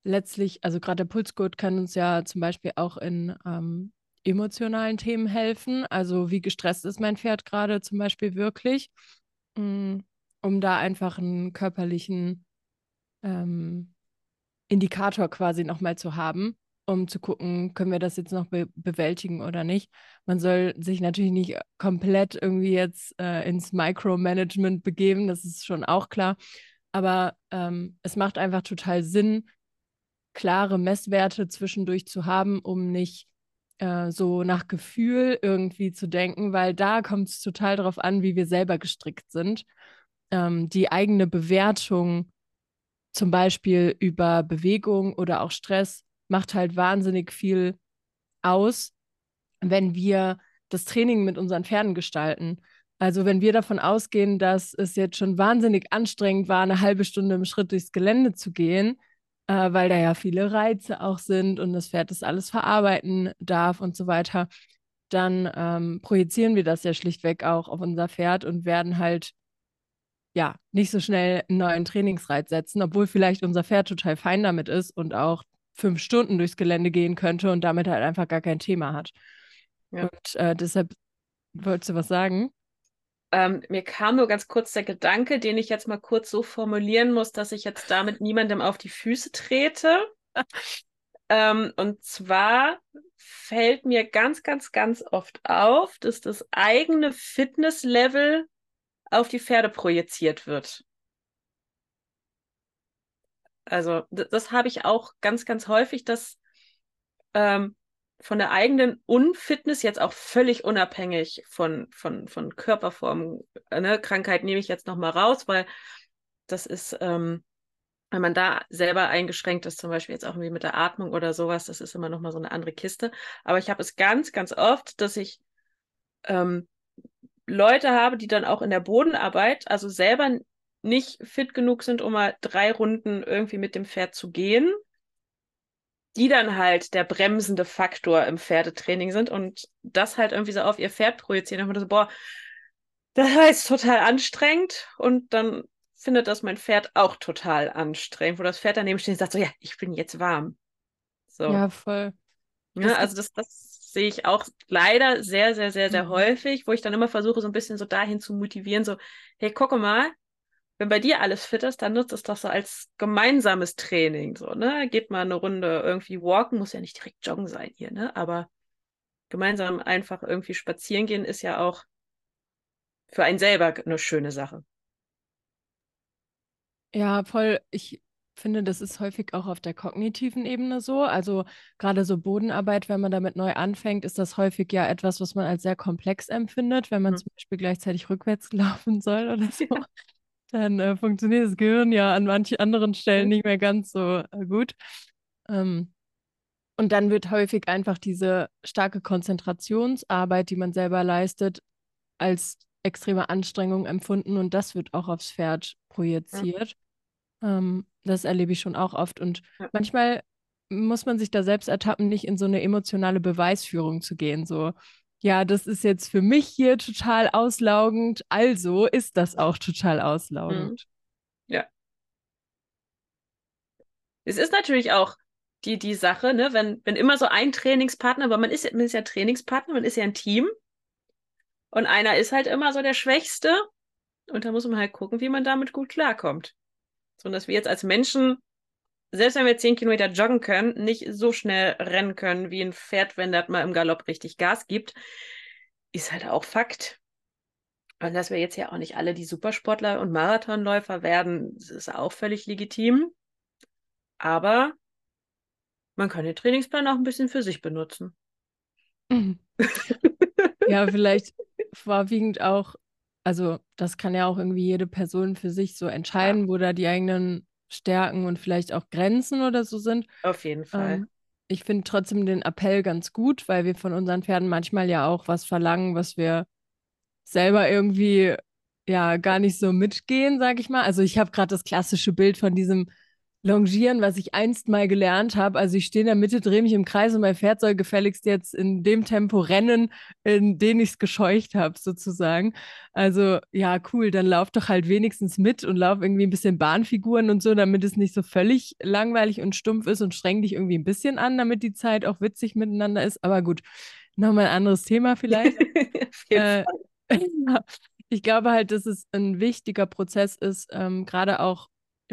letztlich, also gerade der Pulsgurt kann uns ja zum Beispiel auch in ähm, emotionalen Themen helfen. Also wie gestresst ist mein Pferd gerade zum Beispiel wirklich, mm, um da einfach einen körperlichen ähm, Indikator quasi nochmal zu haben, um zu gucken, können wir das jetzt noch be bewältigen oder nicht. Man soll sich natürlich nicht komplett irgendwie jetzt äh, ins Micromanagement begeben, das ist schon auch klar. Aber ähm, es macht einfach total Sinn, klare Messwerte zwischendurch zu haben, um nicht äh, so nach Gefühl irgendwie zu denken, weil da kommt es total darauf an, wie wir selber gestrickt sind. Ähm, die eigene Bewertung zum Beispiel über Bewegung oder auch Stress macht halt wahnsinnig viel aus, wenn wir das Training mit unseren Pferden gestalten. Also wenn wir davon ausgehen, dass es jetzt schon wahnsinnig anstrengend war, eine halbe Stunde im Schritt durchs Gelände zu gehen, äh, weil da ja viele Reize auch sind und das Pferd das alles verarbeiten darf und so weiter, dann ähm, projizieren wir das ja schlichtweg auch auf unser Pferd und werden halt ja, nicht so schnell einen neuen Trainingsreiz setzen, obwohl vielleicht unser Pferd total fein damit ist und auch fünf Stunden durchs Gelände gehen könnte und damit halt einfach gar kein Thema hat. Ja. Und äh, deshalb wolltest du was sagen? Ähm, mir kam nur ganz kurz der Gedanke, den ich jetzt mal kurz so formulieren muss, dass ich jetzt damit niemandem auf die Füße trete. ähm, und zwar fällt mir ganz, ganz, ganz oft auf, dass das eigene Fitnesslevel auf die Pferde projiziert wird. Also das habe ich auch ganz, ganz häufig, dass ähm, von der eigenen Unfitness jetzt auch völlig unabhängig von, von, von Körperformen, äh, ne, Krankheit nehme ich jetzt nochmal raus, weil das ist, ähm, wenn man da selber eingeschränkt ist, zum Beispiel jetzt auch irgendwie mit der Atmung oder sowas, das ist immer nochmal so eine andere Kiste. Aber ich habe es ganz, ganz oft, dass ich ähm, Leute habe, die dann auch in der Bodenarbeit, also selber nicht fit genug sind, um mal drei Runden irgendwie mit dem Pferd zu gehen, die dann halt der bremsende Faktor im Pferdetraining sind und das halt irgendwie so auf ihr Pferd projizieren. Und so, boah, das war jetzt total anstrengend und dann findet das mein Pferd auch total anstrengend, wo das Pferd daneben steht und sagt so, ja, ich bin jetzt warm. So. Ja, voll. Ja, also das, das sehe ich auch leider sehr, sehr, sehr, sehr mhm. häufig, wo ich dann immer versuche, so ein bisschen so dahin zu motivieren, so, hey, gucke mal, wenn bei dir alles fit ist, dann nutzt es das so als gemeinsames Training. So, ne? Geht mal eine Runde irgendwie walken, muss ja nicht direkt joggen sein hier, ne? Aber gemeinsam einfach irgendwie spazieren gehen ist ja auch für einen selber eine schöne Sache. Ja, voll. Ich finde, das ist häufig auch auf der kognitiven Ebene so. Also gerade so Bodenarbeit, wenn man damit neu anfängt, ist das häufig ja etwas, was man als sehr komplex empfindet, wenn man mhm. zum Beispiel gleichzeitig rückwärts laufen soll oder so. Ja dann äh, funktioniert das Gehirn ja an manchen anderen Stellen nicht mehr ganz so äh, gut. Ähm, und dann wird häufig einfach diese starke Konzentrationsarbeit, die man selber leistet, als extreme Anstrengung empfunden und das wird auch aufs Pferd projiziert. Ja. Ähm, das erlebe ich schon auch oft und ja. manchmal muss man sich da selbst ertappen, nicht in so eine emotionale Beweisführung zu gehen. So, ja, das ist jetzt für mich hier total auslaugend, also ist das auch total auslaugend. Mhm. Ja. Es ist natürlich auch die, die Sache, ne, wenn, wenn immer so ein Trainingspartner, aber man ist, man ist ja Trainingspartner, man ist ja ein Team und einer ist halt immer so der Schwächste und da muss man halt gucken, wie man damit gut klarkommt. So, dass wir jetzt als Menschen selbst wenn wir zehn Kilometer joggen können, nicht so schnell rennen können wie ein Pferd, wenn das mal im Galopp richtig Gas gibt, ist halt auch Fakt. Und dass wir jetzt ja auch nicht alle die Supersportler und Marathonläufer werden, ist auch völlig legitim. Aber man kann den Trainingsplan auch ein bisschen für sich benutzen. Mhm. ja, vielleicht vorwiegend auch, also das kann ja auch irgendwie jede Person für sich so entscheiden, ja. wo da die eigenen Stärken und vielleicht auch Grenzen oder so sind. Auf jeden Fall. Ähm, ich finde trotzdem den Appell ganz gut, weil wir von unseren Pferden manchmal ja auch was verlangen, was wir selber irgendwie ja gar nicht so mitgehen, sage ich mal. Also ich habe gerade das klassische Bild von diesem Longieren, was ich einst mal gelernt habe. Also ich stehe in der Mitte, drehe mich im Kreis und mein Pferd soll gefälligst jetzt in dem Tempo rennen, in dem ich es gescheucht habe, sozusagen. Also ja, cool, dann lauf doch halt wenigstens mit und lauf irgendwie ein bisschen Bahnfiguren und so, damit es nicht so völlig langweilig und stumpf ist und streng dich irgendwie ein bisschen an, damit die Zeit auch witzig miteinander ist. Aber gut, nochmal ein anderes Thema vielleicht. äh, ich glaube halt, dass es ein wichtiger Prozess ist, ähm, gerade auch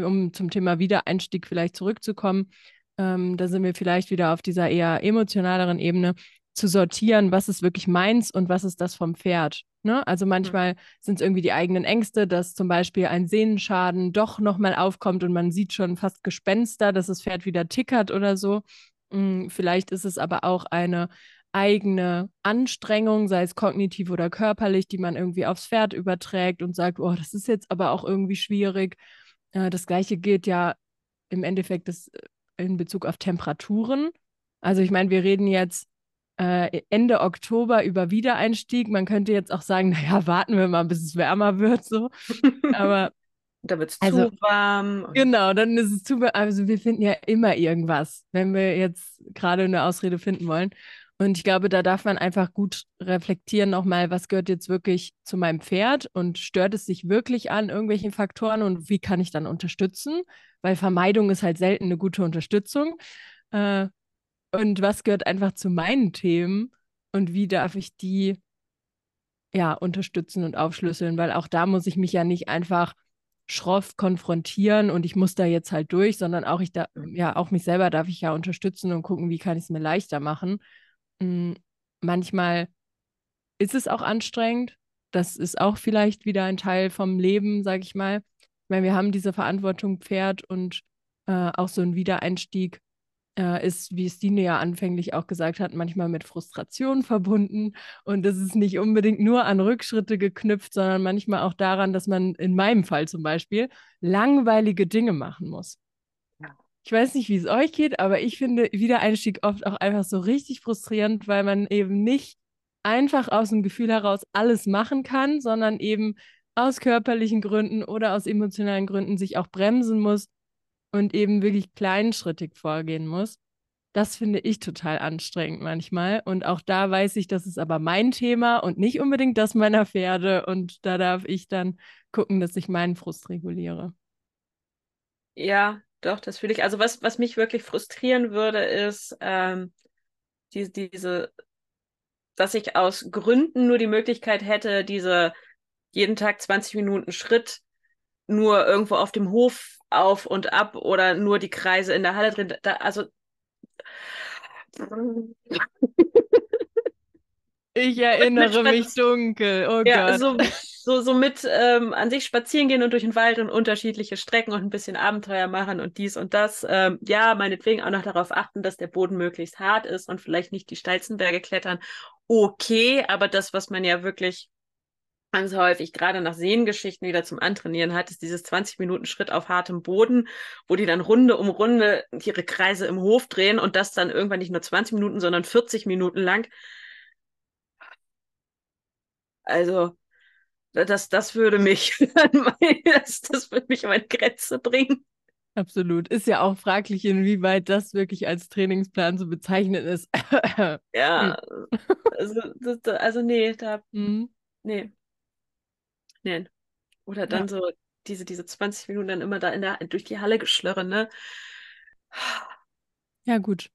um zum Thema Wiedereinstieg vielleicht zurückzukommen, ähm, da sind wir vielleicht wieder auf dieser eher emotionaleren Ebene, zu sortieren, was ist wirklich meins und was ist das vom Pferd. Ne? Also manchmal mhm. sind es irgendwie die eigenen Ängste, dass zum Beispiel ein Sehnenschaden doch nochmal aufkommt und man sieht schon fast Gespenster, dass das Pferd wieder tickert oder so. Hm, vielleicht ist es aber auch eine eigene Anstrengung, sei es kognitiv oder körperlich, die man irgendwie aufs Pferd überträgt und sagt, oh, das ist jetzt aber auch irgendwie schwierig. Äh, das gleiche gilt ja im Endeffekt das, äh, in Bezug auf Temperaturen. Also ich meine, wir reden jetzt äh, Ende Oktober über Wiedereinstieg. Man könnte jetzt auch sagen, naja, warten wir mal, bis es wärmer wird, so. Aber da wird es also, zu warm. Genau, dann ist es zu warm. Also wir finden ja immer irgendwas, wenn wir jetzt gerade eine Ausrede finden wollen. Und ich glaube, da darf man einfach gut reflektieren nochmal, was gehört jetzt wirklich zu meinem Pferd und stört es sich wirklich an irgendwelchen Faktoren und wie kann ich dann unterstützen? Weil Vermeidung ist halt selten eine gute Unterstützung. Äh, und was gehört einfach zu meinen Themen und wie darf ich die ja unterstützen und aufschlüsseln? Weil auch da muss ich mich ja nicht einfach schroff konfrontieren und ich muss da jetzt halt durch, sondern auch ich da, ja, auch mich selber darf ich ja unterstützen und gucken, wie kann ich es mir leichter machen. Hm, manchmal ist es auch anstrengend. Das ist auch vielleicht wieder ein Teil vom Leben, sage ich mal. Ich meine, wir haben diese Verantwortung Pferd und äh, auch so ein Wiedereinstieg äh, ist, wie Stine ja anfänglich auch gesagt hat, manchmal mit Frustration verbunden. Und das ist nicht unbedingt nur an Rückschritte geknüpft, sondern manchmal auch daran, dass man in meinem Fall zum Beispiel langweilige Dinge machen muss. Ich weiß nicht, wie es euch geht, aber ich finde Wiedereinstieg oft auch einfach so richtig frustrierend, weil man eben nicht einfach aus dem Gefühl heraus alles machen kann, sondern eben aus körperlichen Gründen oder aus emotionalen Gründen sich auch bremsen muss und eben wirklich kleinschrittig vorgehen muss. Das finde ich total anstrengend manchmal. Und auch da weiß ich, das ist aber mein Thema und nicht unbedingt das meiner Pferde. Und da darf ich dann gucken, dass ich meinen Frust reguliere. Ja, doch, das fühle ich. Also was, was mich wirklich frustrieren würde, ist ähm, die, diese, dass ich aus Gründen nur die Möglichkeit hätte, diese jeden Tag 20 Minuten Schritt nur irgendwo auf dem Hof auf und ab oder nur die Kreise in der Halle drin. Da, also Ich erinnere mich dunkel. Oh ja, Gott. so, so, so mit ähm, an sich spazieren gehen und durch den Wald und unterschiedliche Strecken und ein bisschen Abenteuer machen und dies und das. Ähm, ja, meinetwegen auch noch darauf achten, dass der Boden möglichst hart ist und vielleicht nicht die steilsten Berge klettern. Okay, aber das, was man ja wirklich ganz häufig gerade nach Sehengeschichten wieder zum Antrainieren hat, ist dieses 20 Minuten Schritt auf hartem Boden, wo die dann Runde um Runde ihre Kreise im Hof drehen und das dann irgendwann nicht nur 20 Minuten, sondern 40 Minuten lang. Also, das, das würde mich das, das würde mich an meine Grenze bringen. Absolut. Ist ja auch fraglich, inwieweit das wirklich als Trainingsplan zu bezeichnen ist. ja, also, das, also nee, da, mhm. nee. Nee. Oder dann ja. so diese, diese 20 Minuten dann immer da in der, durch die Halle geschlörren, ne? Ja, gut.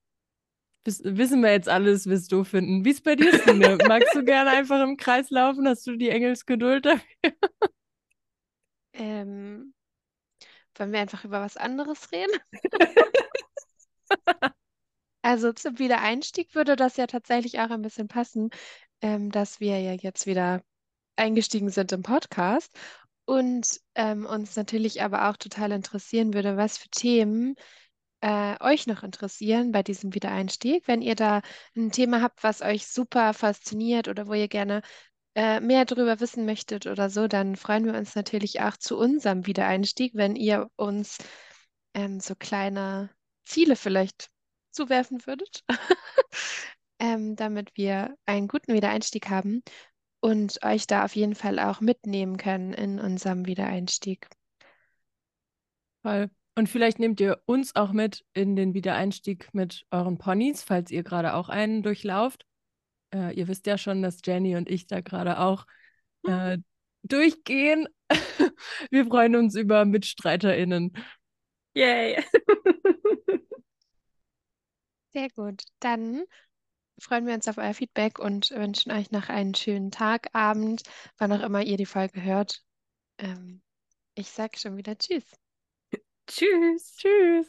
Wiss, wissen wir jetzt alles, wirst du finden. Wie ist bei dir, Stine? Magst du gerne einfach im Kreis laufen? Hast du die Engelsgeduld dafür? Ähm, wollen wir einfach über was anderes reden? also zum Wiedereinstieg würde das ja tatsächlich auch ein bisschen passen, ähm, dass wir ja jetzt wieder eingestiegen sind im Podcast und ähm, uns natürlich aber auch total interessieren würde, was für Themen äh, euch noch interessieren bei diesem Wiedereinstieg. Wenn ihr da ein Thema habt, was euch super fasziniert oder wo ihr gerne äh, mehr darüber wissen möchtet oder so, dann freuen wir uns natürlich auch zu unserem Wiedereinstieg, wenn ihr uns ähm, so kleine Ziele vielleicht zuwerfen würdet, ähm, damit wir einen guten Wiedereinstieg haben und euch da auf jeden Fall auch mitnehmen können in unserem Wiedereinstieg. Toll. Und vielleicht nehmt ihr uns auch mit in den Wiedereinstieg mit euren Ponys, falls ihr gerade auch einen durchlauft. Äh, ihr wisst ja schon, dass Jenny und ich da gerade auch äh, durchgehen. Wir freuen uns über MitstreiterInnen. Yay! Sehr gut. Dann freuen wir uns auf euer Feedback und wünschen euch noch einen schönen Tag, Abend, wann auch immer ihr die Folge hört. Ähm, ich sage schon wieder Tschüss. Tschüss. Tschüss.